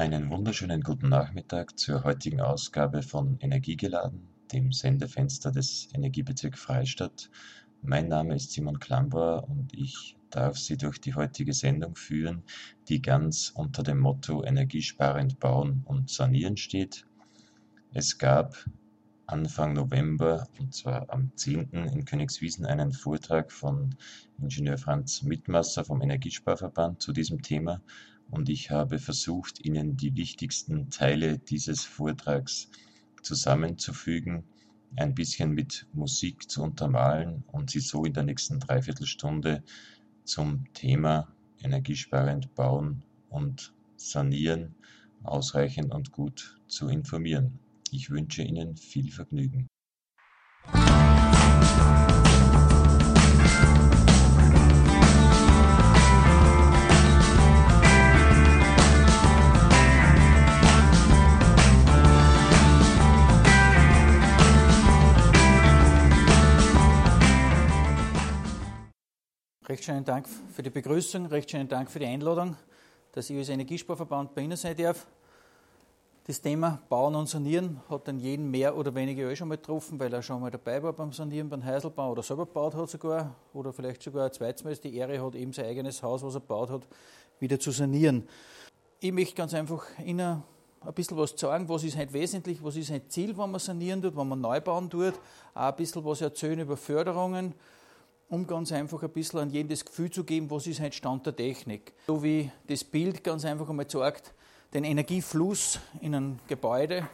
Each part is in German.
Einen wunderschönen guten Nachmittag zur heutigen Ausgabe von Energiegeladen, dem Sendefenster des Energiebezirks Freistadt. Mein Name ist Simon Klambauer und ich darf Sie durch die heutige Sendung führen, die ganz unter dem Motto Energiesparend bauen und sanieren steht. Es gab Anfang November, und zwar am 10. in Königswiesen, einen Vortrag von Ingenieur Franz Mitmasser vom Energiesparverband zu diesem Thema und ich habe versucht, Ihnen die wichtigsten Teile dieses Vortrags zusammenzufügen, ein bisschen mit Musik zu untermalen und Sie so in der nächsten Dreiviertelstunde zum Thema energiesparend bauen und sanieren ausreichend und gut zu informieren. Ich wünsche Ihnen viel Vergnügen. Recht schönen Dank für die Begrüßung, recht schönen Dank für die Einladung, dass ich als Energiesparverband bei Ihnen sein darf. Das Thema Bauen und Sanieren hat dann jeden mehr oder weniger eh schon mal getroffen, weil er schon mal dabei war beim Sanieren, beim Heiselbau oder selber gebaut hat sogar oder vielleicht sogar Mal die Ehre hat, eben sein eigenes Haus, was er gebaut hat, wieder zu sanieren. Ich möchte ganz einfach Ihnen ein bisschen was sagen, was ist halt wesentlich, was ist halt Ziel, wenn man sanieren tut, wenn man neu bauen tut, auch ein bisschen was erzählen über Förderungen, um ganz einfach ein bisschen an jeden das Gefühl zu geben, was ist halt Stand der Technik. So wie das Bild ganz einfach einmal sagt, den Energiefluss in einem Gebäude.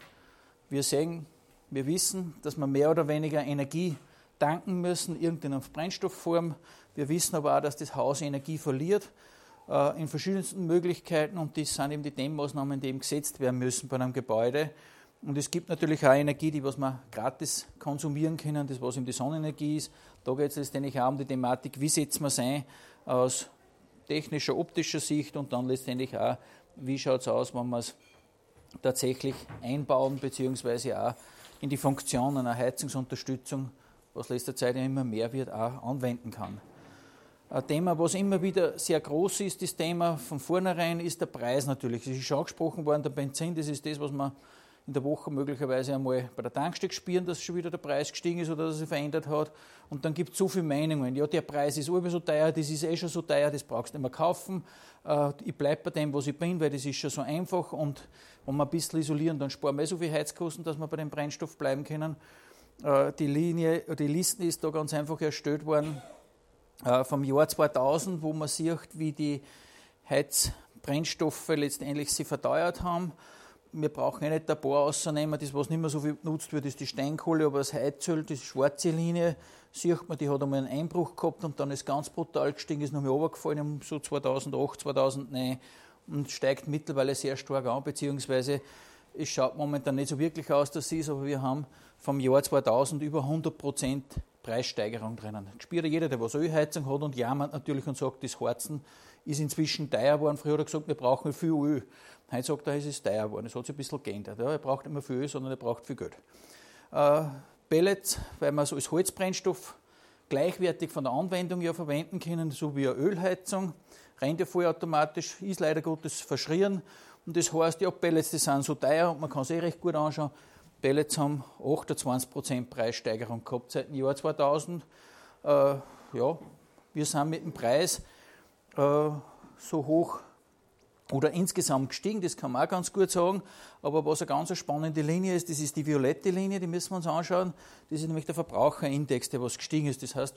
Wir sehen, wir wissen, dass wir mehr oder weniger Energie tanken müssen, irgendeiner Brennstoffform. Wir wissen aber auch, dass das Haus Energie verliert äh, in verschiedensten Möglichkeiten und das sind eben die Dämmmaßnahmen, die eben gesetzt werden müssen bei einem Gebäude. Und es gibt natürlich auch Energie, die was wir gratis konsumieren können, das was eben die Sonnenenergie ist. Da geht es letztendlich auch um die Thematik, wie setzt man es ein aus technischer, optischer Sicht und dann letztendlich auch wie schaut es aus, wenn wir es tatsächlich einbauen, beziehungsweise auch in die Funktion einer Heizungsunterstützung, was letzter Zeit ja immer mehr wird, auch anwenden kann. Ein Thema, was immer wieder sehr groß ist, das Thema von vornherein, ist der Preis natürlich. Es ist schon angesprochen worden, der Benzin, das ist das, was man in der Woche möglicherweise einmal bei der Tankstelle spüren, dass schon wieder der Preis gestiegen ist oder dass er sich verändert hat. Und dann gibt es so viele Meinungen. Ja, der Preis ist immer so teuer, das ist eh schon so teuer, das brauchst du nicht mehr kaufen. Äh, ich bleibe bei dem, was ich bin, weil das ist schon so einfach. Und wenn wir ein bisschen isolieren, dann sparen wir eh so viel Heizkosten, dass wir bei dem Brennstoff bleiben können. Äh, die Linie, die Liste ist da ganz einfach erstellt worden äh, vom Jahr 2000, wo man sieht, wie die Heizbrennstoffe letztendlich sie verteuert haben wir brauchen ja nicht ein paar auszunehmen, das, was nicht mehr so viel genutzt wird, ist die Steinkohle, aber das Heizöl, die schwarze Linie, sieht man, die hat einmal einen Einbruch gehabt und dann ist ganz brutal gestiegen, ist nochmal runtergefallen um so 2008, 2009 und steigt mittlerweile sehr stark an, beziehungsweise es schaut momentan nicht so wirklich aus, dass es ist, aber wir haben vom Jahr 2000 über 100 Prozent Preissteigerung drinnen. Spürt jeder, der was Ölheizung hat und jammert natürlich und sagt, das Harzen ist inzwischen teuer geworden. Früher hat er gesagt, wir brauchen viel Öl. Heute sagt er, es ist teuer geworden. Es hat sich ein bisschen geändert. Ja, er braucht nicht mehr viel Öl, sondern er braucht viel Geld. Äh, Pellets, weil wir es als Holzbrennstoff gleichwertig von der Anwendung ja verwenden können, so wie eine Ölheizung. Rennt ja vollautomatisch, ist leider Gottes verschrien. Und das heißt, ja, Pellets, die sind so teuer und man kann es eh recht gut anschauen. Pellets haben 28% Preissteigerung gehabt seit dem Jahr 2000. Äh, ja, wir sind mit dem Preis äh, so hoch oder insgesamt gestiegen, das kann man auch ganz gut sagen. Aber was eine ganz spannende Linie ist, das ist die violette Linie, die müssen wir uns anschauen. Das ist nämlich der Verbraucherindex, der was gestiegen ist. Das heißt,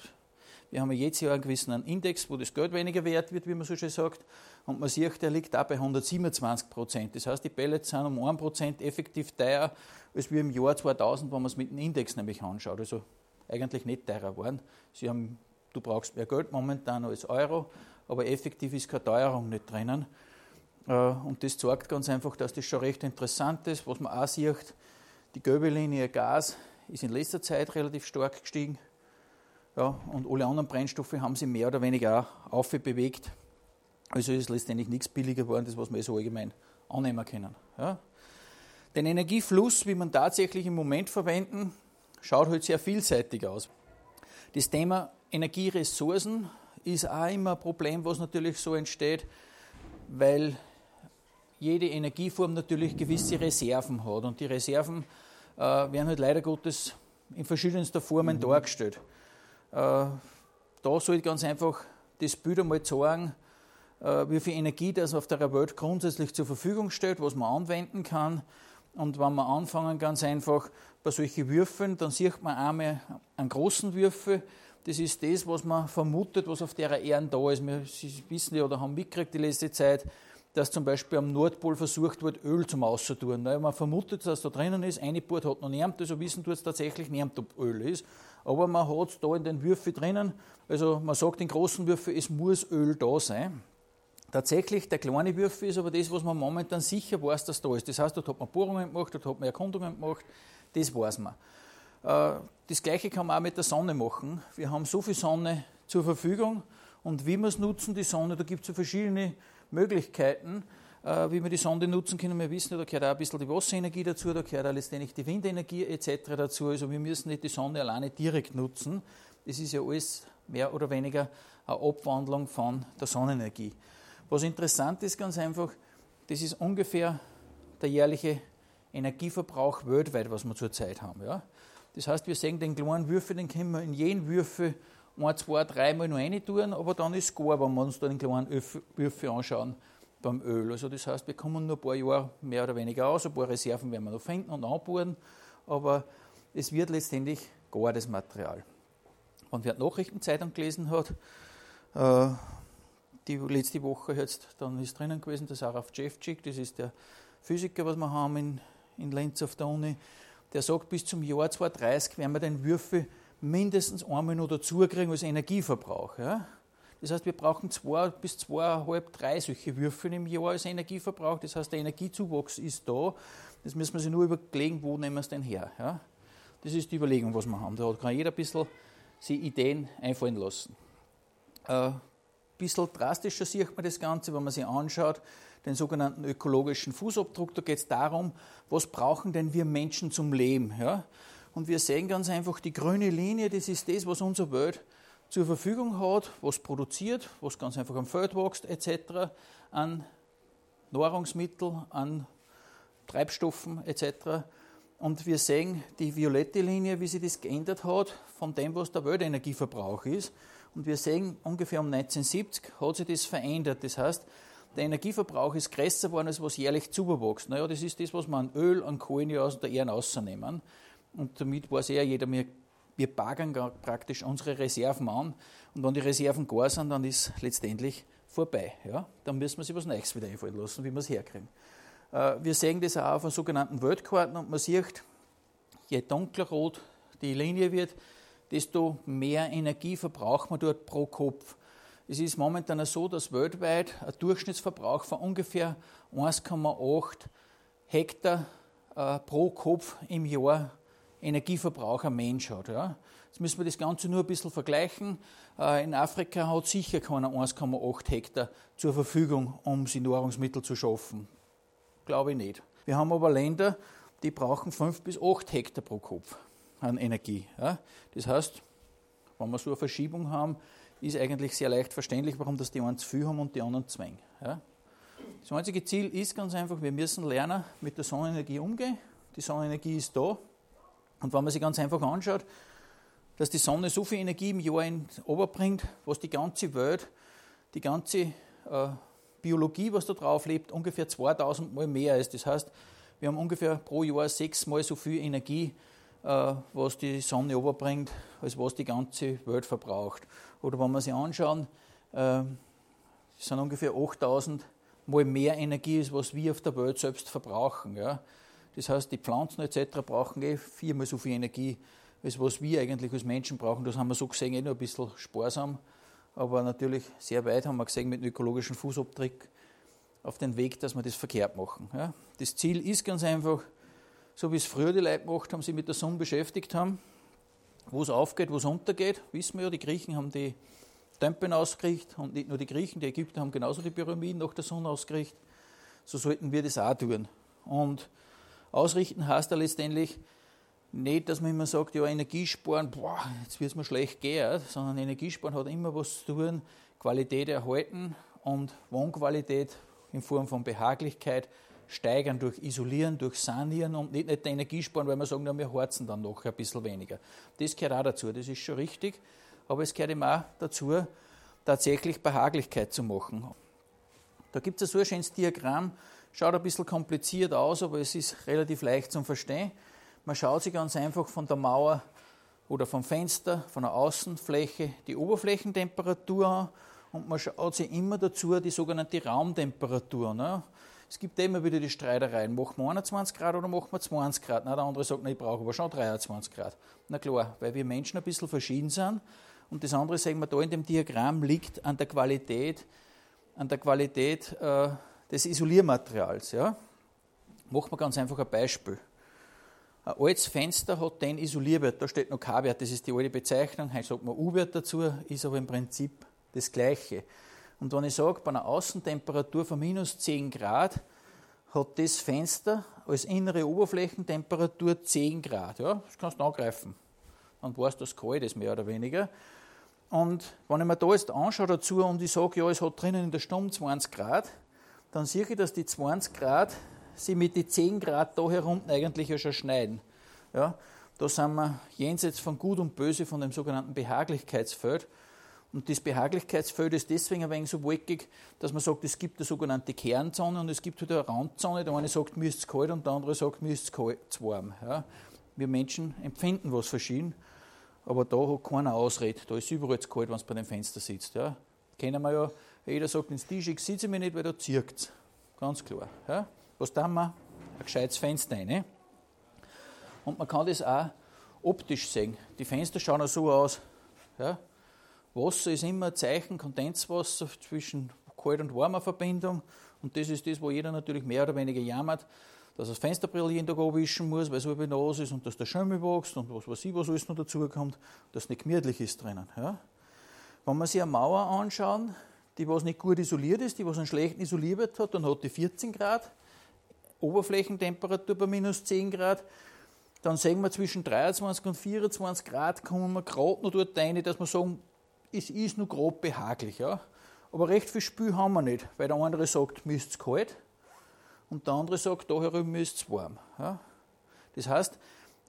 wir haben ja jedes Jahr einen gewissen Index, wo das Geld weniger wert wird, wie man so schön sagt. Und man sieht, der liegt da bei 127 Prozent. Das heißt, die Pellets sind um 1 Prozent effektiv teurer, als wir im Jahr 2000, wenn man es mit dem Index nämlich anschaut. Also eigentlich nicht teurer waren. Sie haben, du brauchst mehr Geld momentan als Euro, aber effektiv ist keine Teuerung nicht drinnen. Äh, und das zeigt ganz einfach, dass das schon recht interessant ist. Was man auch sieht, die gelbe Linie Gas ist in letzter Zeit relativ stark gestiegen. Ja, und alle anderen Brennstoffe haben sich mehr oder weniger auch aufbewegt. Also ist letztendlich nichts billiger geworden, das was wir so allgemein annehmen können. Ja. Den Energiefluss, wie man tatsächlich im Moment verwenden, schaut halt sehr vielseitig aus. Das Thema Energieressourcen ist auch immer ein Problem, was natürlich so entsteht, weil jede Energieform natürlich gewisse Reserven hat. Und die Reserven äh, werden halt leider Gottes in verschiedenster Formen mhm. dargestellt. Äh, da soll ganz einfach das Bild einmal zeigen, äh, wie viel Energie das auf der Welt grundsätzlich zur Verfügung steht, was man anwenden kann. Und wenn wir anfangen, ganz einfach bei solchen Würfeln, dann sieht man einmal einen großen Würfel. Das ist das, was man vermutet, was auf der Erde da ist. Wir wissen ja oder haben mitgekriegt die letzte Zeit, dass zum Beispiel am Nordpol versucht wird, Öl zum Auszutun. Man vermutet, dass da drinnen ist, eine Bord hat noch niemand, also wissen tut es tatsächlich niemand, ob Öl ist. Aber man hat es da in den Würfeln drinnen, also man sagt in großen Würfeln, es muss Öl da sein. Tatsächlich, der kleine Würfel ist aber das, was man momentan sicher weiß, dass da ist. Das heißt, dort hat man Bohrungen gemacht, dort hat man Erkundungen gemacht, das weiß man. Äh, das Gleiche kann man auch mit der Sonne machen. Wir haben so viel Sonne zur Verfügung und wie wir es nutzen, die Sonne, da gibt es ja verschiedene Möglichkeiten, äh, wie wir die Sonne nutzen können. Wir wissen, da gehört auch ein bisschen die Wasserenergie dazu, da gehört auch letztendlich die Windenergie etc. dazu. Also wir müssen nicht die Sonne alleine direkt nutzen. Das ist ja alles mehr oder weniger eine Abwandlung von der Sonnenenergie. Was interessant ist, ganz einfach, das ist ungefähr der jährliche Energieverbrauch weltweit, was wir zurzeit haben. Ja? Das heißt, wir sehen den kleinen Würfel, den können wir in jeden Würfel ein, zwei, dreimal noch rein tun, aber dann ist es gar, wenn wir uns da den kleinen Würfel anschauen beim Öl. Also das heißt, wir kommen nur ein paar Jahre mehr oder weniger aus, ein paar Reserven werden wir noch finden und anbauen, aber es wird letztendlich gar das Material. Wenn wer die Nachrichtenzeitung gelesen hat, äh, die letzte Woche jetzt, dann ist drinnen gewesen der Saraf Cevcik, das ist der Physiker, was wir haben in, in Lenz auf der Uni, der sagt, bis zum Jahr 2030 werden wir den Würfel mindestens einmal noch dazukriegen als Energieverbrauch. Ja? Das heißt, wir brauchen zwei bis zweieinhalb, drei solche Würfel im Jahr als Energieverbrauch. Das heißt, der Energiezuwachs ist da. Das müssen wir sich nur überlegen, wo nehmen wir es denn her. Ja? Das ist die Überlegung, was wir haben. Da kann jeder ein bisschen sich Ideen einfallen lassen. Ein äh, bisschen drastischer sieht man das Ganze, wenn man sich anschaut, den sogenannten ökologischen Fußabdruck. Da geht es darum, was brauchen denn wir Menschen zum Leben. Ja? Und wir sehen ganz einfach, die grüne Linie, das ist das, was unsere Welt zur Verfügung hat, was produziert, was ganz einfach am Feld wächst, etc., an Nahrungsmitteln, an Treibstoffen, etc. Und wir sehen die violette Linie, wie sich das geändert hat von dem, was der Weltenergieverbrauch ist. Und wir sehen, ungefähr um 1970 hat sich das verändert. Das heißt, der Energieverbrauch ist größer geworden, als was jährlich zuwächst. Naja, das ist das, was wir an Öl, an Kohlen aus der Erde rausnehmen. Und damit weiß ja jeder, wir, wir bagern praktisch unsere Reserven an. Und wenn die Reserven gar sind, dann ist letztendlich vorbei. Ja? Dann müssen wir sich was Neues wieder einfallen lassen, wie wir es herkriegen. Äh, wir sehen das auch auf einer sogenannten Weltkarten und man sieht, je dunkler rot die Linie wird, desto mehr Energie verbraucht man dort pro Kopf. Es ist momentan so, dass weltweit ein Durchschnittsverbrauch von ungefähr 1,8 Hektar äh, pro Kopf im Jahr Energieverbrauch ein Mensch hat. Ja. Jetzt müssen wir das Ganze nur ein bisschen vergleichen. Äh, in Afrika hat sicher keiner 1,8 Hektar zur Verfügung, um sich Nahrungsmittel zu schaffen. Glaube ich nicht. Wir haben aber Länder, die brauchen 5 bis 8 Hektar pro Kopf an Energie. Ja. Das heißt, wenn wir so eine Verschiebung haben, ist eigentlich sehr leicht verständlich, warum das die einen zu viel haben und die anderen wenig. Ja. Das einzige Ziel ist ganz einfach, wir müssen lernen, mit der Sonnenenergie umgehen. Die Sonnenenergie ist da, und wenn man sich ganz einfach anschaut, dass die Sonne so viel Energie im Jahr oberbringt, was die ganze Welt, die ganze äh, Biologie, was da drauf lebt, ungefähr 2000 Mal mehr ist. Das heißt, wir haben ungefähr pro Jahr sechsmal so viel Energie, was die Sonne oberbringt, als was die ganze Welt verbraucht. Oder wenn wir sich anschauen, äh, sind ungefähr 8000 Mal mehr Energie, als was wir auf der Welt selbst verbrauchen. Ja. Das heißt, die Pflanzen etc. brauchen eh viermal so viel Energie, als was wir eigentlich als Menschen brauchen. Das haben wir so gesehen eh nur ein bisschen sparsam, aber natürlich sehr weit haben wir gesehen mit dem ökologischen Fußabdruck auf den Weg, dass wir das verkehrt machen. Ja. Das Ziel ist ganz einfach, so wie es früher die Leute gemacht haben, sich mit der Sonne beschäftigt haben, wo es aufgeht, wo es untergeht. Wissen wir ja, die Griechen haben die Tempeln ausgerichtet und nicht nur die Griechen, die Ägypter haben genauso die Pyramiden nach der Sonne ausgerichtet. So sollten wir das auch tun. Und Ausrichten heißt ja letztendlich nicht, dass man immer sagt, ja, Energiesparen, boah, jetzt wird es mir schlecht gehen, sondern Energiesparen hat immer was zu tun, Qualität erhalten und Wohnqualität in Form von Behaglichkeit steigern durch Isolieren, durch Sanieren und nicht, nicht Energie sparen, weil wir sagen, na, wir harzen dann noch ein bisschen weniger. Das gehört auch dazu, das ist schon richtig, aber es gehört eben auch dazu, tatsächlich Behaglichkeit zu machen. Da gibt es so ein schönes Diagramm, schaut ein bisschen kompliziert aus, aber es ist relativ leicht zu verstehen. Man schaut sich ganz einfach von der Mauer oder vom Fenster, von der Außenfläche die Oberflächentemperatur an und man schaut sich immer dazu die sogenannte Raumtemperatur. Ne? Es gibt immer wieder die Streitereien, machen wir 21 Grad oder machen wir 20 Grad? Na, der andere sagt, nein, ich brauche aber schon 23 Grad. Na klar, weil wir Menschen ein bisschen verschieden sind. Und das andere, sagen wir da in dem Diagramm, liegt an der Qualität, an der Qualität äh, des Isoliermaterials. Ja? Machen wir ganz einfach ein Beispiel. Ein altes Fenster hat den Isolierwert, da steht noch K-Wert, das ist die alte Bezeichnung, heute sagt man U-Wert dazu, ist aber im Prinzip das Gleiche. Und wenn ich sage, bei einer Außentemperatur von minus 10 Grad hat das Fenster als innere Oberflächentemperatur 10 Grad. Ja, das kannst du angreifen. Dann weißt du, dass es kalt ist, mehr oder weniger. Und wenn ich mir da jetzt anschaue dazu und ich sage, ja, es hat drinnen in der Stunde 20 Grad, dann sehe ich, dass die 20 Grad sie mit den 10 Grad da herunten eigentlich ja schon schneiden. Ja, da sind wir jenseits von Gut und Böse von dem sogenannten Behaglichkeitsfeld. Und das Behaglichkeitsfeld ist deswegen ein wenig so wolkig, dass man sagt, es gibt eine sogenannte Kernzone und es gibt wieder eine Randzone. Der eine sagt, mir ist es kalt und der andere sagt, mir ist es zu warm. Ja. Wir Menschen empfinden was verschieden, aber da hat keiner Ausrede. Da ist überall zu kalt, wenn es bei dem Fenster sitzt. Ja. Kennen wir ja, jeder sagt, ins Tisch, ich sitze mir nicht, weil da zirkt es. Ganz klar. Ja. Was tun wir? Ein gescheites Fenster rein. Und man kann das auch optisch sehen. Die Fenster schauen auch so aus. Ja. Wasser ist immer ein Zeichen, Kondenswasser zwischen kalt und warmer Verbindung. Und das ist das, wo jeder natürlich mehr oder weniger jammert, dass er das Fensterbrill jeden Tag abwischen muss, weil es halb nass ist und dass der Schimmel wächst und was weiß ich, was alles noch dazukommt, dass es nicht gemütlich ist drinnen. Ja. Wenn man sich eine Mauer anschaut, die was nicht gut isoliert ist, die was einen schlechten Isolierwert hat, dann hat die 14 Grad, Oberflächentemperatur bei minus 10 Grad, dann sehen wir zwischen 23 und 24 Grad, kommen wir gerade noch dort rein, dass wir sagen, es ist nur grob behaglich. Ja? Aber recht viel Spül haben wir nicht, weil der andere sagt, mir ist es kalt und der andere sagt, da herum ist es warm. Ja? Das heißt,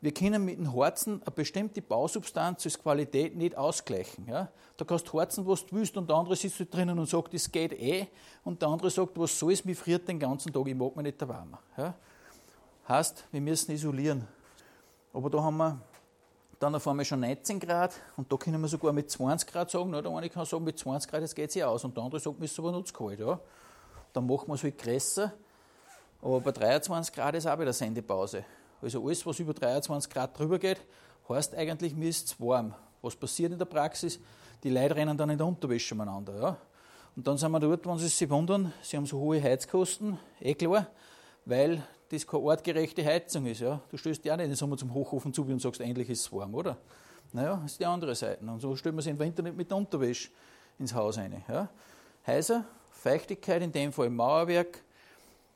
wir können mit dem Harzen eine bestimmte Bausubstanz als Qualität nicht ausgleichen. Ja? Da kannst du harzen, was du willst, und der andere sitzt da drinnen und sagt, das geht eh, und der andere sagt, was soll es, mir friert den ganzen Tag, ich mag mich nicht warm. Ja? Heißt, wir müssen isolieren. Aber da haben wir dann auf einmal schon 19 Grad und da können wir sogar mit 20 Grad sagen, oder eine kann sagen, mit 20 Grad, jetzt geht es ja aus und der andere sagt, mir ist aber noch zu kalt. Ja. Dann machen wir es halt größer, aber bei 23 Grad ist auch wieder Sendepause. Also alles, was über 23 Grad drüber geht, heißt eigentlich, mir ist zu warm. Was passiert in der Praxis? Die Leute rennen dann in der Unterwäsche umeinander. Ja. Und dann sind wir dort, wenn sie sich wundern, sie haben so hohe Heizkosten, eh klar, weil das keine artgerechte Heizung ist. Ja? Du stößt ja nicht den Sommer zum Hochofen zu und sagst, endlich ist es warm, oder? Naja, das ist die andere Seite. Und so stellt man sich im Winter nicht mit der Unterwäsche ins Haus rein. Ja? Heißer, Feuchtigkeit, in dem Fall im Mauerwerk,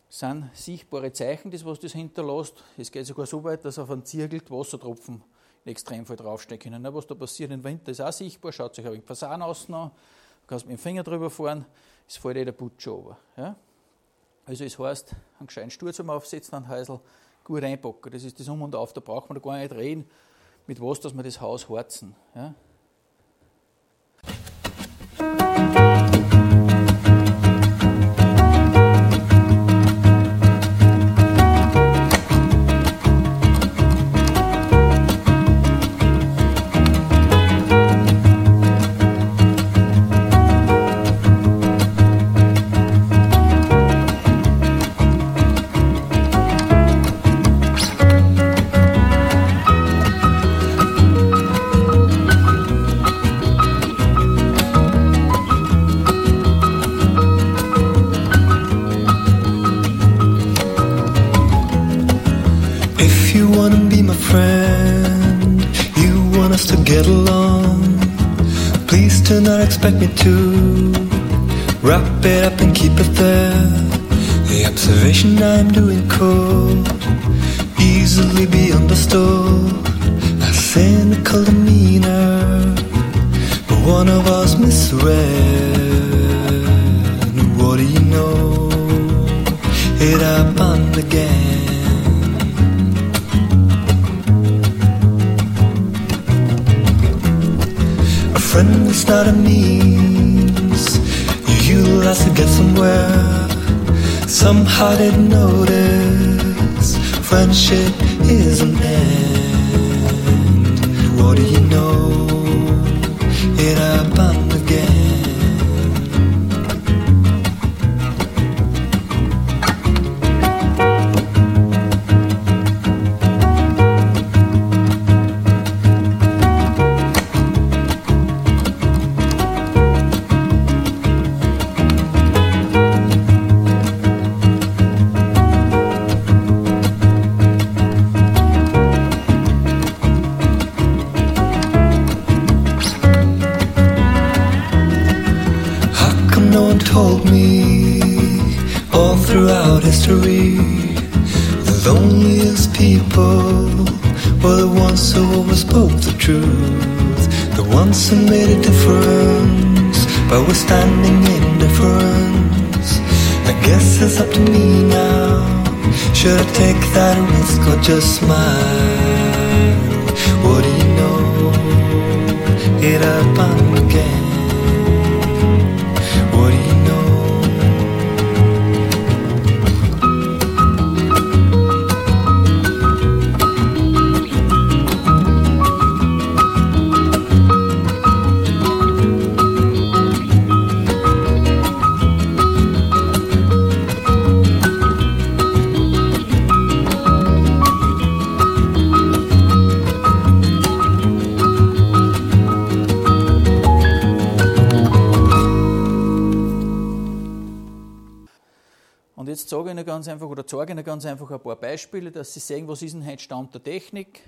sind sichtbare Zeichen, das was das hinterlässt. Es geht sogar so weit, dass auf einen Zirkel Wassertropfen im Extremfall draufstecken können. Was da passiert im Winter ist auch sichtbar. Schaut sich ein wenig Fasan außen an, kannst mit dem Finger drüber fahren, es fällt eh der Putsch over. Ja? Also es heißt, einen gescheiten Stuhl zum Aufsetzen, einen Häusl gut einpacken. Das ist das Um und Auf. Da braucht man da gar nicht reden, mit was, dass wir das Haus harzen. Ja? expect me to Wrap it up and keep it there. The observation I'm doing cold Easily be understood A cynical demeanor. But one of us misread. What do you know? It happened again. It's not a means you utilize to get somewhere. Somehow didn't notice friendship is an end. Ihnen ganz einfach oder zeige Ihnen ganz einfach ein paar Beispiele, dass Sie sehen, was ist denn heute Stand der Technik.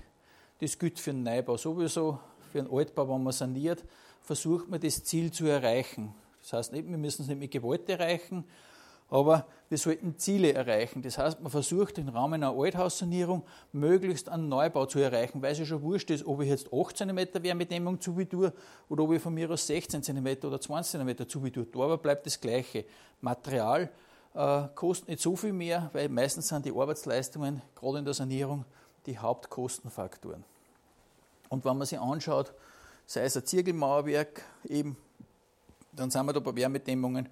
Das gilt für den Neubau sowieso, für den Altbau, wenn man saniert, versucht man das Ziel zu erreichen. Das heißt nicht, wir müssen es nicht mit Gewalt erreichen, aber wir sollten Ziele erreichen. Das heißt, man versucht im Rahmen einer Althaussanierung möglichst einen Neubau zu erreichen, weil es ja schon wurscht ist, ob ich jetzt 8 cm Wärmedämmung zubietue oder ob ich von mir aus 16 cm oder 20 cm zubietue. Da aber bleibt das Gleiche. Material, äh, kostet nicht so viel mehr, weil meistens sind die Arbeitsleistungen, gerade in der Sanierung, die Hauptkostenfaktoren. Und wenn man sich anschaut, sei es ein Ziegelmauerwerk, eben, dann sind wir da bei Wärmedämmungen,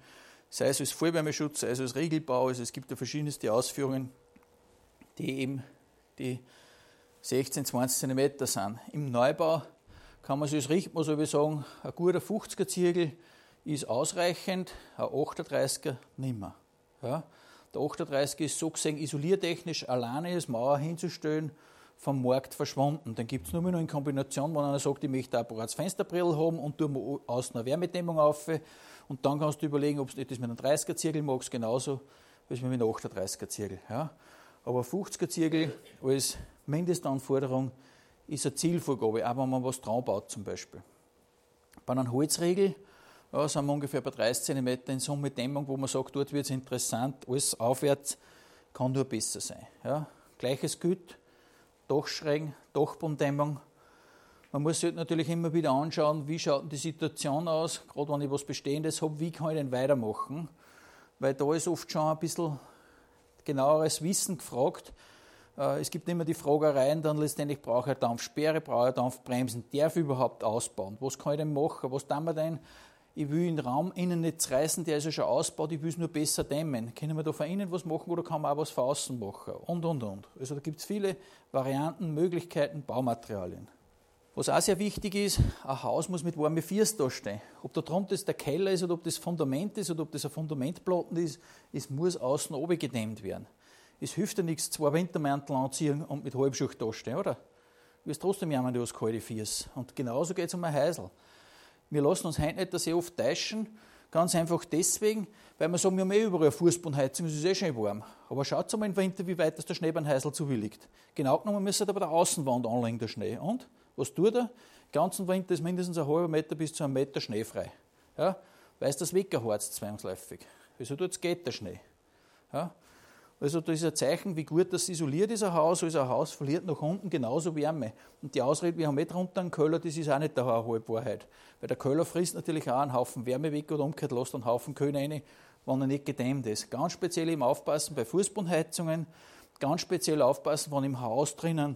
sei es als Vollwärmeschutz, sei es als Riegelbau, also es gibt ja verschiedenste Ausführungen, die eben die 16, 20 cm sind. Im Neubau kann man sich als Richtmaß so sagen, ein guter 50er Ziegel ist ausreichend, ein 38er nimmer. Ja. Der 38 ist so gesehen isoliertechnisch alleine als Mauer hinzustellen, vom Markt verschwunden. Dann gibt es nur noch in Kombination, wenn einer sagt, ich möchte ein bereits Fensterbrill haben und tue mir außen eine Wärmedämmung auf. Und dann kannst du überlegen, ob du das mit einem 30er Zirkel magst, genauso wie mit einem 38er Zirkel. Ja. Aber 50er Zirkel als Mindestanforderung ist eine Zielvorgabe, auch wenn man was dran baut zum Beispiel. Bei einem Holzriegel ja, sind wir ungefähr bei 30 cm in Summe Dämmung, wo man sagt, dort wird es interessant, alles aufwärts kann nur besser sein. Ja. Gleiches gilt, Dachschrägen, Dachbomdämmung. Man muss sich natürlich immer wieder anschauen, wie schaut die Situation aus, gerade wenn ich was Bestehendes habe, wie kann ich denn weitermachen, weil da ist oft schon ein bisschen genaueres Wissen gefragt. Äh, es gibt immer die Fragereien, dann letztendlich brauche ich eine Dampfsperre, brauche ich Dampfbremsen, darf ich überhaupt ausbauen? Was kann ich denn machen? Was tun wir denn, ich will den Raum innen nicht zerreißen, der ist ja schon ausgebaut, ich will es nur besser dämmen. Können wir da von innen was machen oder kann man auch was von außen machen? Und, und, und. Also da gibt es viele Varianten, Möglichkeiten, Baumaterialien. Was auch sehr wichtig ist, ein Haus muss mit warmen Fiers dastehen. Ob da drunter der Keller ist oder ob das Fundament ist oder ob das ein Fundamentplatten ist, es muss außen oben gedämmt werden. Es hilft ja nichts, zwei Wintermäntel anziehen und mit Halbschucht dastehen, oder? Du wirst trotzdem jammern, du hast kalte Fiers. Und genauso geht es um ein Häusl. Wir lassen uns heute nicht sehr oft täuschen, ganz einfach deswegen, weil wir sagen, wir haben eh überall Fußbodenheizung, es ist eh schön warm. Aber schaut mal im Winter, wie weit das der Schneebandhäusl zuwilligt. Genau genommen müssen wir bei der Außenwand anlegen, der Schnee. Und? Was tut er? Den ganzen Winter ist mindestens ein halber Meter bis zu einem Meter Schnee frei. Ja? Weil es das weggeharzt zwangsläufig. Also dort geht der Schnee. Ja? Also das ist ein Zeichen, wie gut das isoliert ist, ein Haus. Also ein Haus verliert nach unten genauso Wärme. Und die Ausrede, wir haben nicht drunter einen Köller, das ist auch nicht der halbe Wahrheit. Weil der Köller frisst natürlich auch einen Haufen Wärme weg oder umgekehrt lässt einen Haufen Köhler rein, wenn er nicht gedämmt ist. Ganz speziell im Aufpassen bei Fußbodenheizungen, ganz speziell aufpassen, wenn im Haus drinnen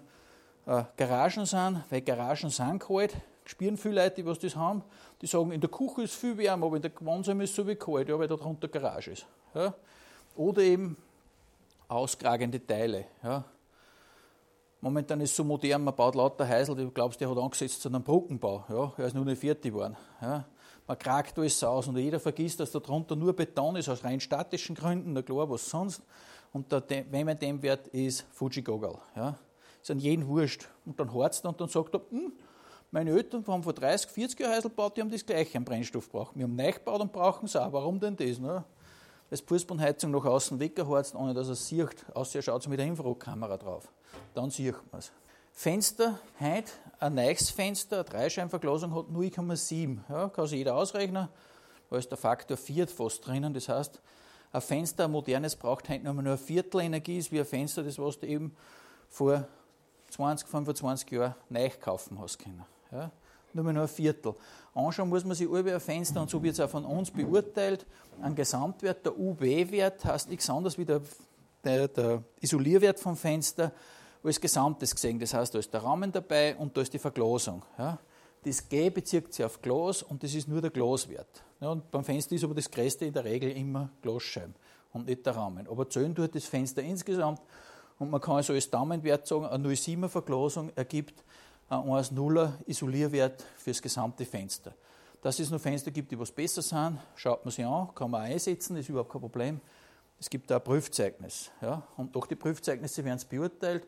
äh, Garagen sind, weil Garagen sind kalt, spüren viele Leute, die was das haben, die sagen, in der Küche ist viel wärmer, aber in der Wohnzimmer ist so wie kalt, ja, weil da drunter Garage ist. Ja. Oder eben auskragende Teile. Ja. Momentan ist es so modern, man baut lauter Häusl, du glaubst, der hat angesetzt zu einem Brückenbau. Ja, er ist nur nicht fertig geworden. Ja. Man kragt alles aus und jeder vergisst, dass da drunter nur Beton ist, aus rein statischen Gründen, na klar, was sonst. Und der, wenn man dem Wert ist Fuji Gogol. Ja. Ist an jeden wurscht. Und dann harzt und dann sagt er, hm, meine Eltern haben vor 30, 40 Jahren Häusl gebaut, die haben das gleiche an Brennstoff gebraucht. Wir haben neu gebaut und brauchen es auch. Warum denn das? Ne? Die Fußbodenheizung nach außen weggeharzt, ohne dass er es sieht. Außer er schaut mit der Infrarotkamera drauf. Dann sieht man es. Fenster, heute ein neues Fenster, eine Dreischeibenverglasung hat 0,7. Ja, kann sich jeder ausrechnen. Da ist der Faktor 4 fast drinnen. Das heißt, ein Fenster, ein modernes, braucht heute nur ein Viertel Energie, ist wie ein Fenster, das was du eben vor 20, 25 Jahren neu kaufen hast können. Ja, nur mehr nur ein Viertel. Anschauen muss man sich über ein Fenster und so wird es auch von uns beurteilt. Ein Gesamtwert, der UW-Wert, heißt nichts anderes wie der, der, der Isolierwert vom Fenster als Gesamtes gesehen. Das heißt, da ist der Rahmen dabei und da ist die Verglasung. Ja. Das G bezieht sich auf Glas und das ist nur der Glaswert. Ja, und beim Fenster ist aber das Größte in der Regel immer Glasscheiben und nicht der Rahmen. Aber zählen tut das Fenster insgesamt und man kann also als Daumenwert sagen, eine 0,7er Verglasung ergibt ein 1,0er Isolierwert für das gesamte Fenster. Dass es noch Fenster gibt, die was besser sind, schaut man sich an, kann man auch einsetzen, ist überhaupt kein Problem. Es gibt auch ein Prüfzeugnis. Ja, und durch die Prüfzeugnisse werden es beurteilt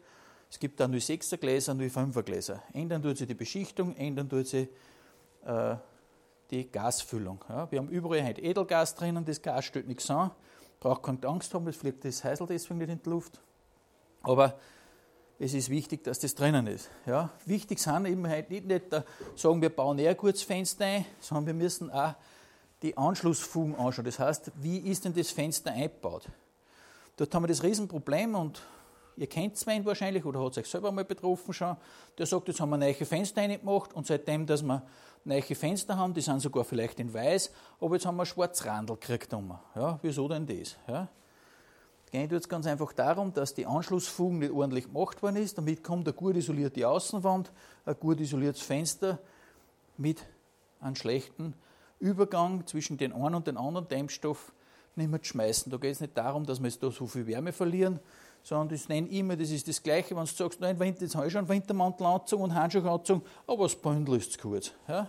es gibt dann 06er Gläser, 05er Gläser. Ändern tut sich die Beschichtung, ändern tut sich äh, die Gasfüllung. Ja, wir haben überall halt Edelgas drinnen, das Gas stellt nichts an. Braucht keine Angst haben, es fliegt das Heisel deswegen nicht in die Luft. Aber es ist wichtig, dass das drinnen ist. Ja, wichtig sind eben halt nicht, nicht äh, sagen, wir bauen eher kurz Fenster ein, sondern wir müssen auch die Anschlussfugen anschauen. Das heißt, wie ist denn das Fenster eingebaut? Dort haben wir das Riesenproblem und Ihr kennt es wahrscheinlich oder hat es euch selber mal betroffen schon. Der sagt, jetzt haben wir neue Fenster reingemacht und seitdem, dass wir neue Fenster haben, die sind sogar vielleicht in weiß, aber jetzt haben wir Schwarzrandel gekriegt. Ja, wieso denn das? Ja? Geht jetzt ganz einfach darum, dass die Anschlussfugen nicht ordentlich gemacht worden ist. Damit kommt eine gut isolierte Außenwand, ein gut isoliertes Fenster mit einem schlechten Übergang zwischen den einen und den anderen Dämmstoff nicht mehr zu schmeißen. Da geht es nicht darum, dass wir jetzt da so viel Wärme verlieren, sondern das nennen immer, das ist das Gleiche, wenn du sagst, nein, jetzt habe ich schon Wintermantel angezogen und Handschuhe angezogen, aber das Bündel ist zu kurz. Ja?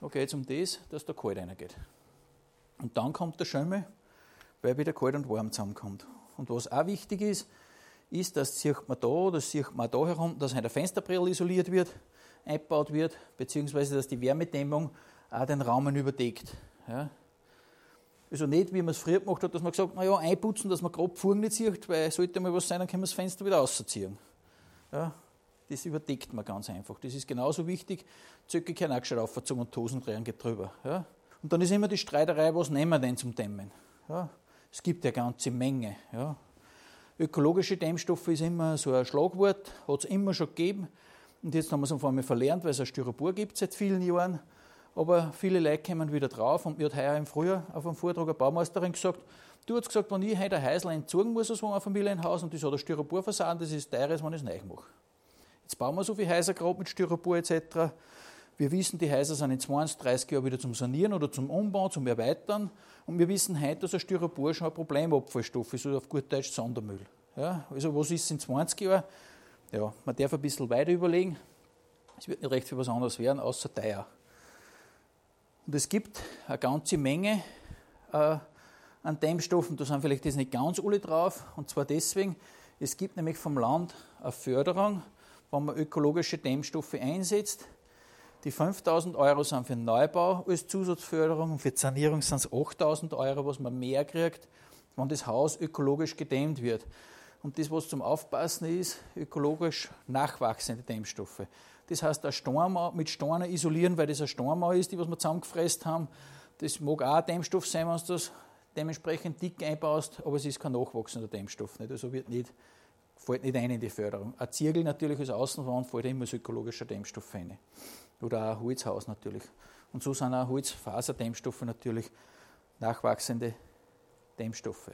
Da geht es um das, dass der kalt reingeht. Und dann kommt der Schöme, weil wieder kalt und warm zusammenkommt. Und was auch wichtig ist, ist, dass sieht man da, das sieht man da herum, dass halt der Fensterbrill isoliert wird, eingebaut wird, beziehungsweise dass die Wärmedämmung auch den Raum überdeckt. Ja? Also nicht, wie man es früher gemacht hat, dass man gesagt hat, naja, einputzen, dass man grob Fugen nicht sieht, weil sollte mal was sein, dann können wir das Fenster wieder rausziehen. Ja, das überdeckt man ganz einfach. Das ist genauso wichtig. Zöcke können auch gescheit aufgezogen und Hosenträger geht drüber. Ja. Und dann ist immer die Streiterei, was nehmen wir denn zum Dämmen? Ja. Es gibt eine ganze Menge. Ja. Ökologische Dämmstoffe ist immer so ein Schlagwort, hat es immer schon gegeben. Und jetzt haben wir es auf einmal verlernt, weil es ein Styropor gibt seit vielen Jahren. Aber viele Leute kommen wieder drauf und mir hat heuer im Frühjahr auf einem Vortrag eine Baumeisterin gesagt, du hast gesagt, wenn ich heute ein Häusl entzogen muss aus einem Familienhaus und das hat ein Styroporfassaden, das ist teurer, wenn ich es neu mache. Jetzt bauen wir so viele Häuser gerade mit Styropor etc. Wir wissen, die Häuser sind in 20, 30 Jahren wieder zum Sanieren oder zum Umbau, zum Erweitern. Und wir wissen heute, dass ein Styropor schon ein Problemabfallstoff ist, oder auf gut Deutsch Sondermüll. Ja, also was ist in 20 Jahren? Ja, man darf ein bisschen weiter überlegen. Es wird nicht recht für was anderes werden, außer teuer. Und es gibt eine ganze Menge äh, an Dämmstoffen, da sind vielleicht jetzt nicht ganz alle drauf. Und zwar deswegen, es gibt nämlich vom Land eine Förderung, wenn man ökologische Dämmstoffe einsetzt. Die 5000 Euro sind für Neubau als Zusatzförderung und für Sanierung sind es 8000 Euro, was man mehr kriegt, wenn das Haus ökologisch gedämmt wird. Und das, was zum Aufpassen ist, ökologisch nachwachsende Dämmstoffe. Das heißt, ein Storm mit Steinen isolieren, weil das ein Stormau ist, die was wir zusammengefräst haben. Das mag auch ein Dämmstoff sein, wenn du das dementsprechend dick einbaust, aber es ist kein nachwachsender Dämmstoff. Nicht? Also wird nicht, fällt nicht ein in die Förderung. Ein Zirkel natürlich als Außenwand fällt immer als ökologischer Dämmstoff rein. Oder auch Holzhaus natürlich. Und so sind auch Holzfaserdämmstoffe natürlich nachwachsende Dämmstoffe.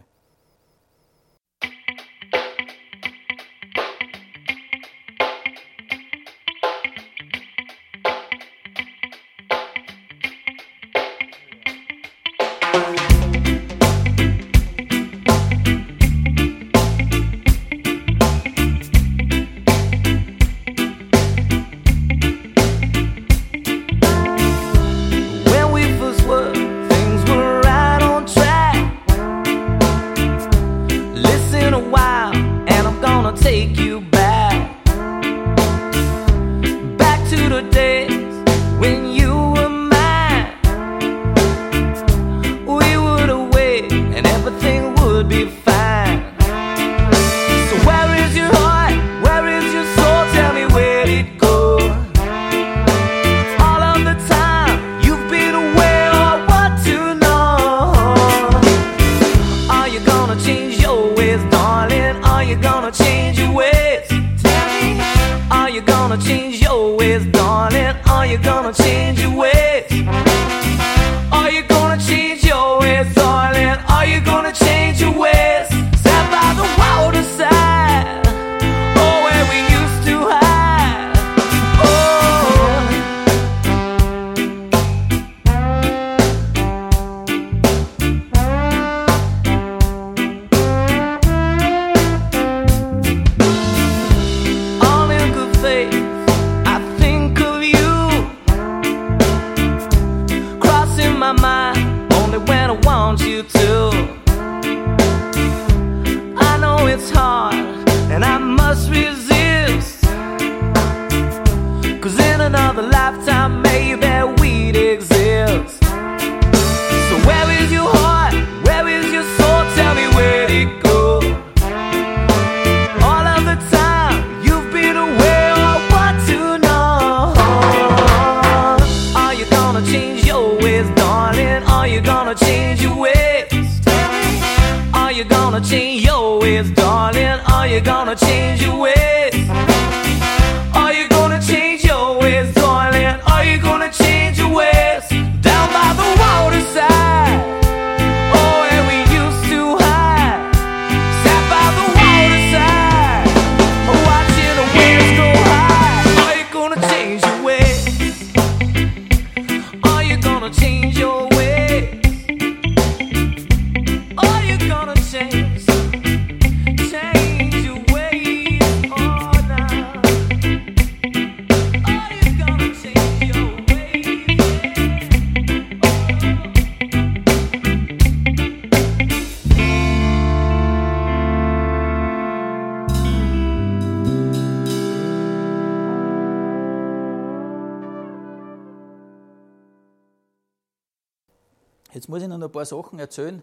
Jetzt muss ich noch ein paar Sachen erzählen,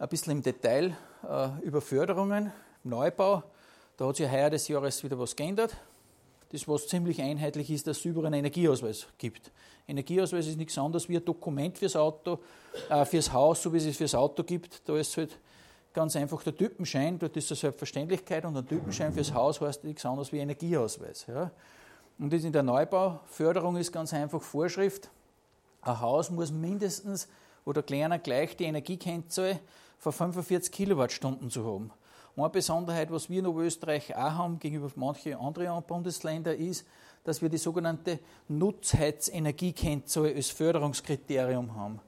ein bisschen im Detail äh, über Förderungen, Neubau. Da hat sich heuer des Jahres wieder was geändert. Das, was ziemlich einheitlich ist, dass es überall einen Energieausweis gibt. Energieausweis ist nichts anderes wie ein Dokument fürs Auto, äh, fürs Haus, so wie es es fürs Auto gibt. Da ist halt ganz einfach der Typenschein, dort ist eine Selbstverständlichkeit und ein Typenschein fürs Haus heißt nichts anderes wie Energieausweis. Ja. Und das in der Neubauförderung ist ganz einfach Vorschrift, ein Haus muss mindestens oder kleiner gleich die Energiekennzahl von 45 Kilowattstunden zu haben. Eine Besonderheit, was wir in Oberösterreich auch haben gegenüber manchen anderen Bundesländern, ist, dass wir die sogenannte Nutzheitsenergiekennzahl als Förderungskriterium haben.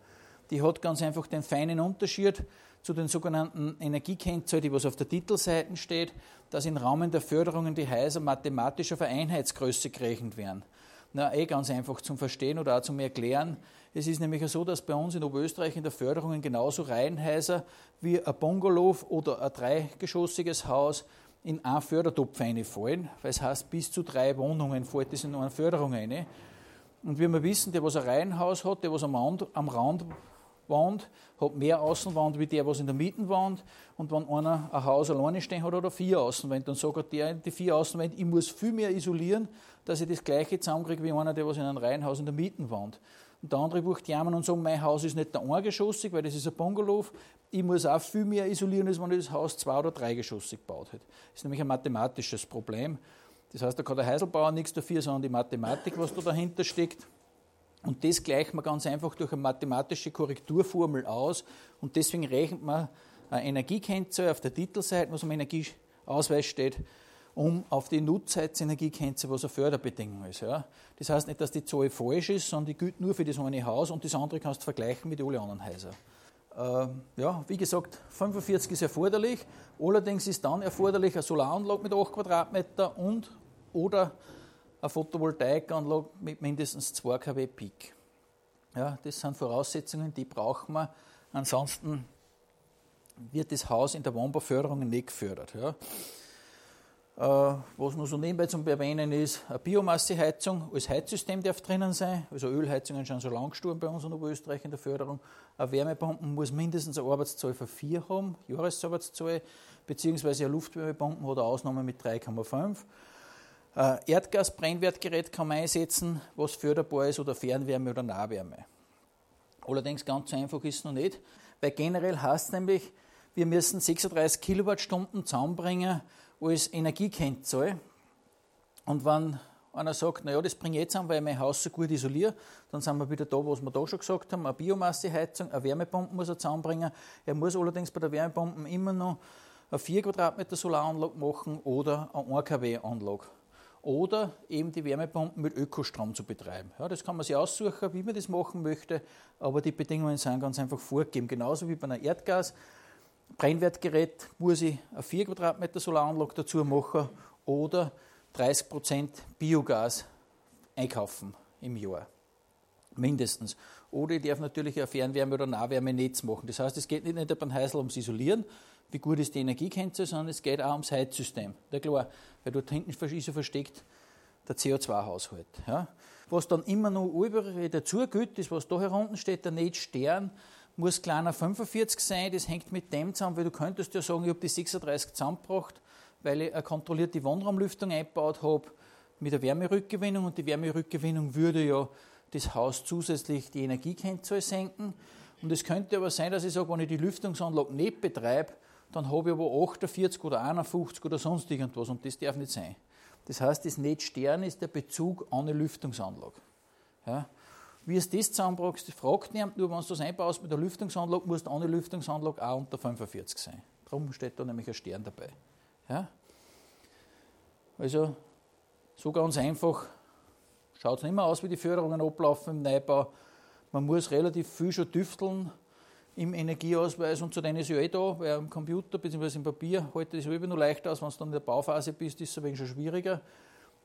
Die hat ganz einfach den feinen Unterschied zu den sogenannten Energiekennzahl, die was auf der Titelseite steht, dass im Rahmen der Förderungen die Häuser mathematisch auf eine Einheitsgröße gerechnet werden. Na, eh ganz einfach zum Verstehen oder auch zum Erklären. Es ist nämlich so, dass bei uns in Oberösterreich in der Förderungen genauso Reihenhäuser wie ein Bungalow oder ein dreigeschossiges Haus in einen Fördertopf fallen, weil es heißt, bis zu drei Wohnungen fällt das in eine Förderung rein. Und wie wir wissen, der, was ein Reihenhaus hat, der, was am Rand, am Rand wohnt, hat mehr Außenwand wie der, was in der Mitte wohnt. Und wenn einer ein Haus alleine stehen hat oder vier Außenwände, dann sagt der die vier Außenwände, ich muss viel mehr isolieren, dass ich das Gleiche zusammenkriege wie einer, der was in einem Reihenhaus in der Mitte wohnt. Und der andere bucht jammern und sagen, mein Haus ist nicht der eingeschossig, weil das ist ein Bungalow. Ich muss auch viel mehr isolieren, als wenn ich das Haus zwei- oder dreigeschossig gebaut hätte. Das ist nämlich ein mathematisches Problem. Das heißt, da kann der Heiselbauer nichts dafür, sondern die Mathematik, was da dahinter steckt. Und das gleicht man ganz einfach durch eine mathematische Korrekturformel aus. Und deswegen rechnet man eine Energiekennzahl auf der Titelseite, was am Energieausweis steht, um auf die Nutzheitsenergiekennzahl, was eine Förderbedingung ist. Ja. Das heißt nicht, dass die Zahl falsch ist, sondern die gilt nur für das eine Haus und das andere kannst du vergleichen mit allen anderen Häusern. Äh, ja, wie gesagt, 45 ist erforderlich. Allerdings ist dann erforderlich eine Solaranlage mit 8 Quadratmeter und oder eine Photovoltaikanlage mit mindestens 2 kW Peak. Ja, das sind Voraussetzungen, die brauchen wir. Ansonsten wird das Haus in der Wohnbauförderung nicht gefördert. Ja. Äh, was noch so nebenbei zum Erwähnen ist, eine Biomasseheizung als Heizsystem darf drinnen sein. Also Ölheizungen schon so lang gestorben bei uns in Oberösterreich in der Förderung. Eine Wärmepumpe muss mindestens eine Arbeitszahl von 4 haben, Jahresarbeitszahl, beziehungsweise eine Luftwärmepumpe hat eine Ausnahme mit 3,5. Ein Erdgasbrennwertgerät kann man einsetzen, was förderbar ist, oder Fernwärme oder Nahwärme. Allerdings ganz so einfach ist es noch nicht, weil generell heißt es nämlich, wir müssen 36 Kilowattstunden zusammenbringen als Energiekennzahl. Und wenn einer sagt, naja, das bringe ich jetzt an, weil ich mein Haus so gut isoliere, dann sind wir wieder da, was wir da schon gesagt haben, eine Biomasseheizung, eine Wärmepumpe muss er zusammenbringen. Er muss allerdings bei der Wärmepumpe immer noch eine 4 Quadratmeter Solaranlage machen oder eine 1 kW-Anlage. Oder eben die Wärmepumpen mit Ökostrom zu betreiben. Ja, das kann man sich aussuchen, wie man das machen möchte, aber die Bedingungen sind ganz einfach vorgegeben. Genauso wie bei einer Erdgas. Brennwertgerät muss ich eine 4 Quadratmeter Solaranlage dazu machen oder 30 Prozent Biogas einkaufen im Jahr. Mindestens. Oder ich darf natürlich ein Fernwärme- oder Nahwärmenetz machen. Das heißt, es geht nicht nur beim Häusl ums Isolieren, wie gut ist die Energiekennzahl, sondern es geht auch ums Heizsystem. Ja klar, weil dort hinten ist versteckt der CO2-Haushalt. Ja. Was dann immer noch überall dazu gilt, das was da herunten steht, der Netzstern, muss kleiner 45 sein, das hängt mit dem zusammen, weil du könntest ja sagen, ich habe die 36 zusammengebracht, weil ich eine kontrollierte Wohnraumlüftung eingebaut habe mit der Wärmerückgewinnung und die Wärmerückgewinnung würde ja das Haus zusätzlich die Energiekennzahl senken. Und es könnte aber sein, dass ich sage, wenn ich die Lüftungsanlage nicht betreibe, dann habe ich aber 48 oder 51 oder sonst irgendwas und das darf nicht sein. Das heißt, das Netzstern ist der Bezug an eine Lüftungsanlage. Ja. Wie es das zusammenbrachst, fragt niemand, nur wenn du das einbaust mit der Lüftungsanlage, muss eine Lüftungsanlage auch unter 45 sein. Darum steht da nämlich ein Stern dabei. Ja? Also, so ganz einfach schaut es nicht mehr aus, wie die Förderungen ablaufen im Neubau. Man muss relativ viel schon tüfteln im Energieausweis und zu denen ist ja eh da, weil am Computer bzw. im Papier heute ist es immer noch leichter aus, wenn du dann in der Bauphase bist, ist es ein wenig schon schwieriger.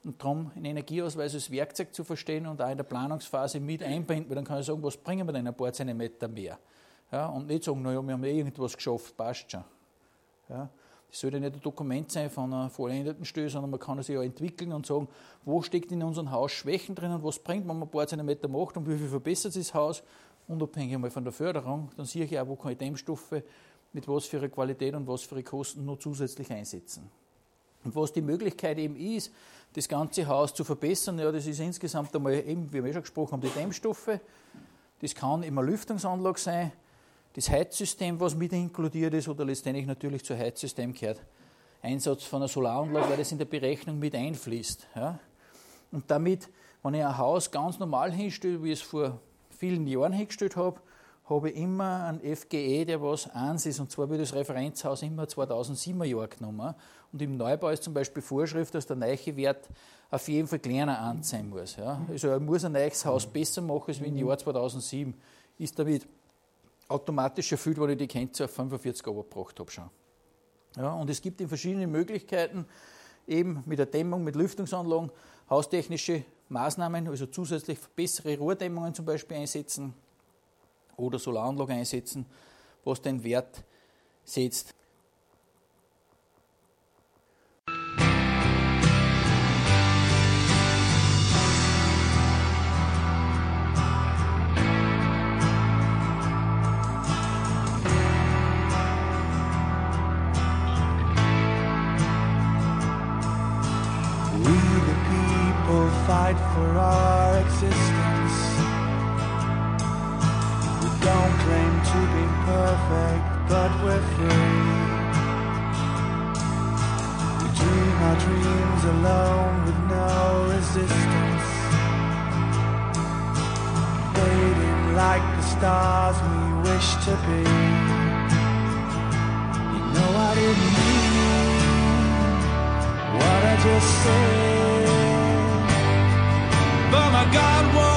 Und darum einen Energieausweis als Werkzeug zu verstehen und auch in der Planungsphase mit einbinden, weil dann kann ich sagen, was bringen wir denn ein paar Zentimeter mehr? Ja, und nicht sagen, naja, wir haben eh irgendwas geschafft, passt schon. Ja, das sollte nicht ein Dokument sein von einer vollendeten Stelle, sondern man kann es ja entwickeln und sagen, wo steckt in unserem Haus Schwächen drin und was bringt, wenn man ein paar Zentimeter macht und wie viel verbessert das Haus, unabhängig einmal von der Förderung. Dann sehe ich auch, wo kann ich Dämmstoffe mit was für eine Qualität und was für Kosten noch zusätzlich einsetzen. Und was die Möglichkeit eben ist, das ganze Haus zu verbessern. Ja, das ist insgesamt einmal eben, wie wir eh schon gesprochen haben, die Dämmstoffe. Das kann immer Lüftungsanlage sein, das Heizsystem, was mit inkludiert ist, oder letztendlich natürlich zu Heizsystem gehört. Einsatz von einer Solaranlage, weil das in der Berechnung mit einfließt. Ja. Und damit, wenn ich ein Haus ganz normal hinstelle, wie ich es vor vielen Jahren hingestellt habe, habe ich immer einen FGE, der was eins ist, und zwar wird das Referenzhaus immer 2007er Jahr genommen. Und im Neubau ist zum Beispiel Vorschrift, dass der neue Wert auf jeden Fall kleiner sein muss. Ja. Also er muss ein neues Haus besser machen als wie im Jahr 2007. Ist damit automatisch erfüllt, weil ich die Kennzahl auf 45 gebracht habe schon. Ja, und es gibt in verschiedenen Möglichkeiten, eben mit der Dämmung, mit Lüftungsanlagen, haustechnische Maßnahmen, also zusätzlich bessere Rohrdämmungen zum Beispiel einsetzen oder Solaranlagen einsetzen, was den Wert setzt. Fight for our existence. We don't claim to be perfect, but we're free. We dream our dreams alone with no resistance. Fading like the stars we wish to be. You know I didn't mean what I just said. I got one.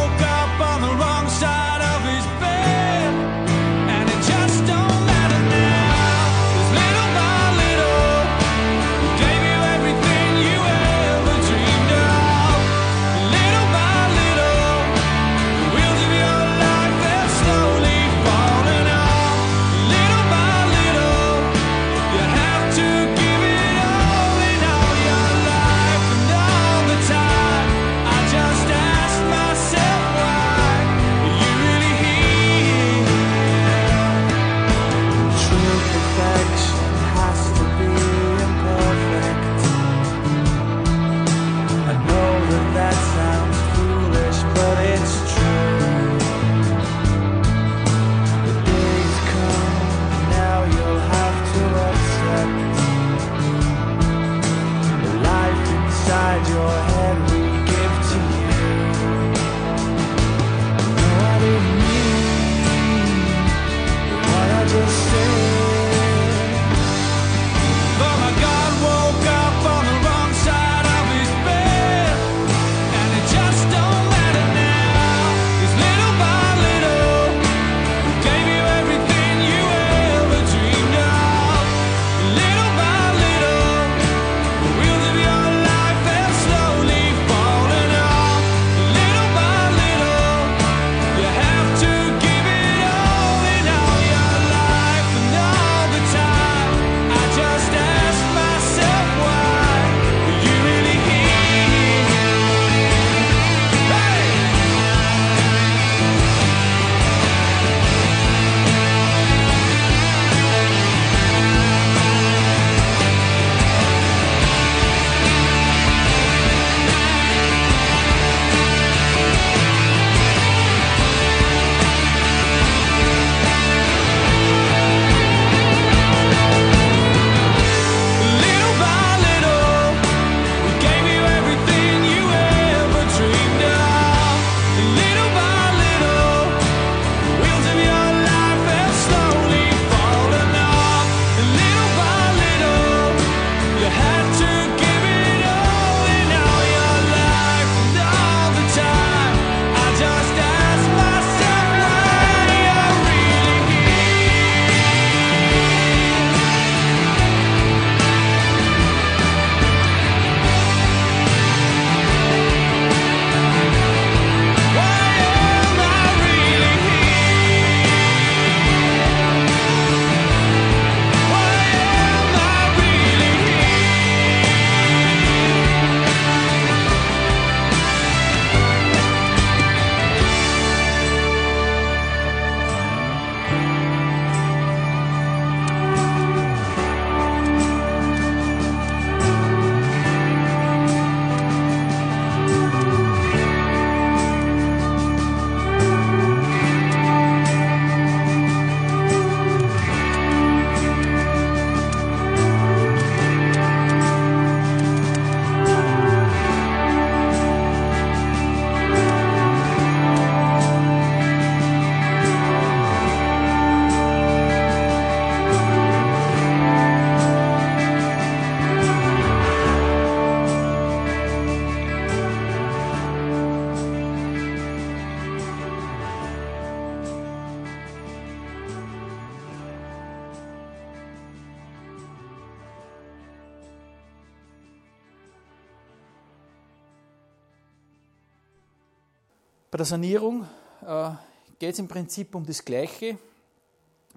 Bei der Sanierung äh, geht es im Prinzip um das Gleiche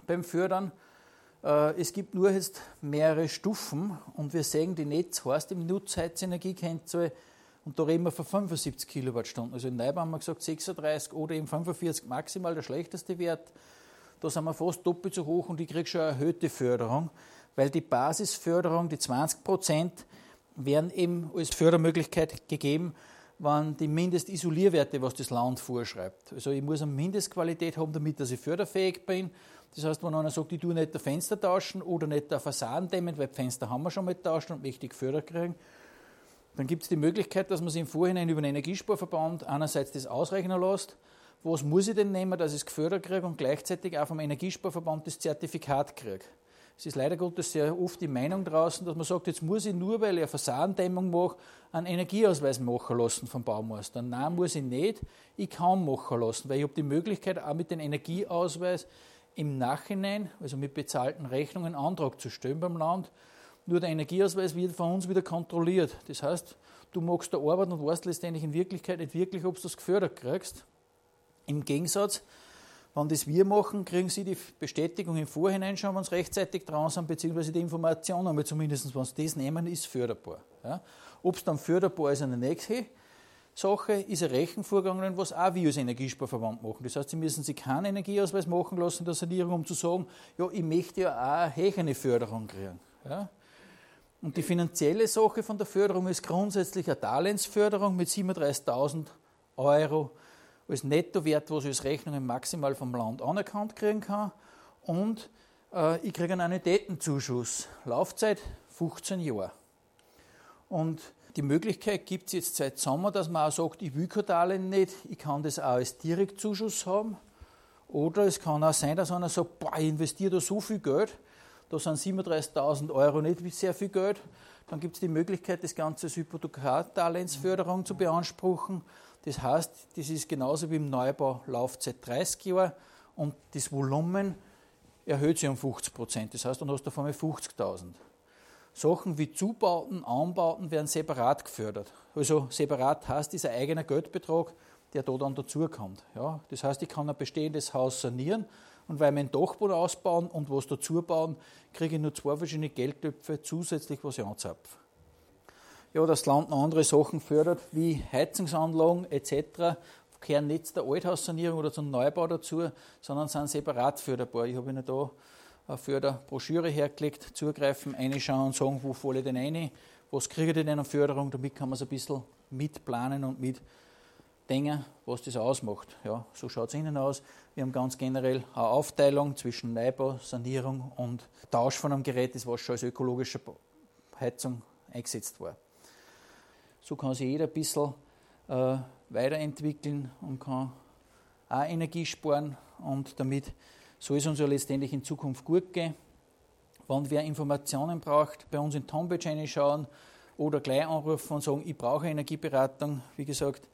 beim Fördern. Äh, es gibt nur jetzt mehrere Stufen und wir sehen, die Netz heißt im Nutzheitsenergiekennzahl und da reden wir von 75 Kilowattstunden. Also in Neubau haben wir gesagt 36 oder eben 45 maximal der schlechteste Wert. Da sind wir fast doppelt so hoch und ich kriege schon eine erhöhte Förderung, weil die Basisförderung, die 20 Prozent, werden eben als Fördermöglichkeit gegeben, wenn die Mindestisolierwerte, was das Land vorschreibt. Also ich muss eine Mindestqualität haben, damit dass ich förderfähig bin. Das heißt, wenn einer sagt, ich tue nicht das Fenster tauschen oder nicht der Fassaden dämmen, weil Fenster haben wir schon mal getauscht und möchte ich gefördert kriegen, dann gibt es die Möglichkeit, dass man sich im Vorhinein über den Energiesparverband einerseits das ausrechnen lässt, was muss ich denn nehmen, dass ich es gefördert kriege und gleichzeitig auch vom Energiesparverband das Zertifikat kriege. Es ist leider Gottes sehr oft die Meinung draußen, dass man sagt, jetzt muss ich nur, weil ich eine Fassadendämmung mache, einen Energieausweis machen lassen vom Baumeister. Nein, muss ich nicht. Ich kann machen lassen, weil ich habe die Möglichkeit, auch mit dem Energieausweis im Nachhinein, also mit bezahlten Rechnungen, Antrag zu stellen beim Land. Nur der Energieausweis wird von uns wieder kontrolliert. Das heißt, du magst da arbeiten und weißt letztendlich in Wirklichkeit nicht wirklich, ob du das gefördert kriegst. Im Gegensatz, wenn das wir machen, kriegen Sie die Bestätigung im Vorhinein schon, wenn Sie rechtzeitig dran sind, beziehungsweise die Information, aber zumindest, wenn Sie das nehmen, ist förderbar. Ja. Ob es dann förderbar ist, eine nächste Sache, ist ein Rechenvorgang, was auch wir als Energiesparverband machen. Das heißt, Sie müssen sich keinen Energieausweis machen lassen in der Sanierung, um zu sagen, ja, ich möchte ja auch eine höhere Förderung kriegen. Ja. Und die finanzielle Sache von der Förderung ist grundsätzlich eine Darlehensförderung mit 37.000 Euro als Nettowert, was ich als Rechnungen maximal vom Land anerkannt kriegen kann. Und äh, ich kriege einen Annuitätenzuschuss. Laufzeit 15 Jahre. Und Die Möglichkeit gibt es jetzt seit Sommer, dass man auch sagt, ich will kein Darlehen nicht, ich kann das auch als Direktzuschuss haben. Oder es kann auch sein, dass einer sagt, boah, ich investiere da so viel Geld, da sind 37.000 Euro nicht sehr viel Geld. Dann gibt es die Möglichkeit, das Ganze als Hypothekardarlehensförderung zu beanspruchen. Das heißt, das ist genauso wie im Neubau Laufzeit 30 Jahre und das Volumen erhöht sich um 50 Prozent. Das heißt, dann hast du auf einmal 50.000. Sachen wie Zubauten, Anbauten werden separat gefördert. Also separat heißt dieser eigener Geldbetrag, der da dann dazukommt. Ja, das heißt, ich kann ein bestehendes Haus sanieren und weil einen Dachboden ausbauen und was dazu bauen, kriege ich nur zwei verschiedene Geldtöpfe zusätzlich, was ich anzapfe. Ja, das Land noch andere Sachen fördert, wie Heizungsanlagen etc., gehören nicht zur Althaussanierung oder zum Neubau dazu, sondern sind separat förderbar. Ich habe Ihnen da eine Förderbroschüre hergelegt, zugreifen, reinschauen und sagen, wo falle ich denn rein, was kriege ich denn an Förderung, damit kann man es ein bisschen mitplanen und mitdenken, was das ausmacht. Ja, so schaut es innen aus. Wir haben ganz generell eine Aufteilung zwischen Neubau, Sanierung und Tausch von einem Gerät, das was schon als ökologische Heizung eingesetzt war. So kann sich jeder ein bisschen äh, weiterentwickeln und kann auch Energie sparen und damit soll es uns ja letztendlich in Zukunft gut gehen. Wenn wer Informationen braucht, bei uns in Homepage schauen oder gleich anrufen und sagen, ich brauche Energieberatung. Wie gesagt,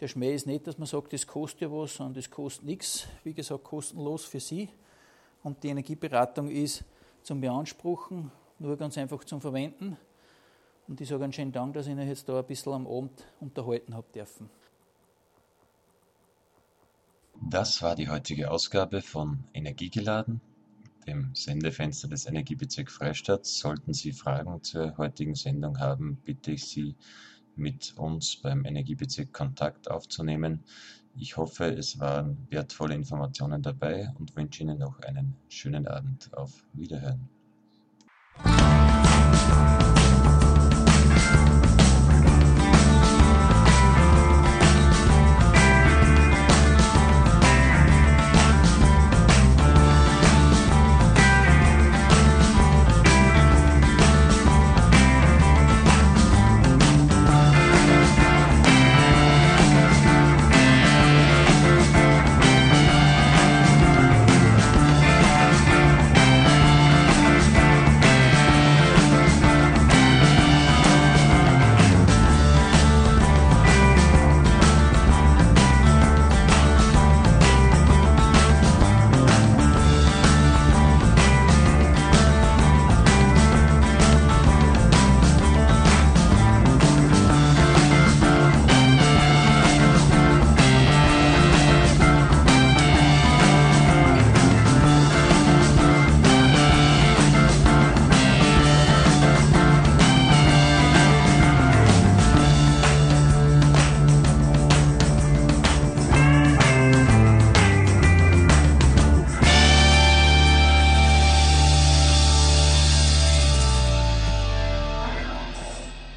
der Schmäh ist nicht, dass man sagt, das kostet ja was, sondern das kostet nichts. Wie gesagt, kostenlos für Sie. Und die Energieberatung ist zum Beanspruchen, nur ganz einfach zum Verwenden. Und ich sage einen schönen Dank, dass ich Ihnen jetzt da ein bisschen am Abend unterhalten habe dürfen. Das war die heutige Ausgabe von Energiegeladen, dem Sendefenster des Energiebezirks Freistadt. Sollten Sie Fragen zur heutigen Sendung haben, bitte ich Sie, mit uns beim Energiebezirk Kontakt aufzunehmen. Ich hoffe, es waren wertvolle Informationen dabei und wünsche Ihnen noch einen schönen Abend. Auf Wiederhören.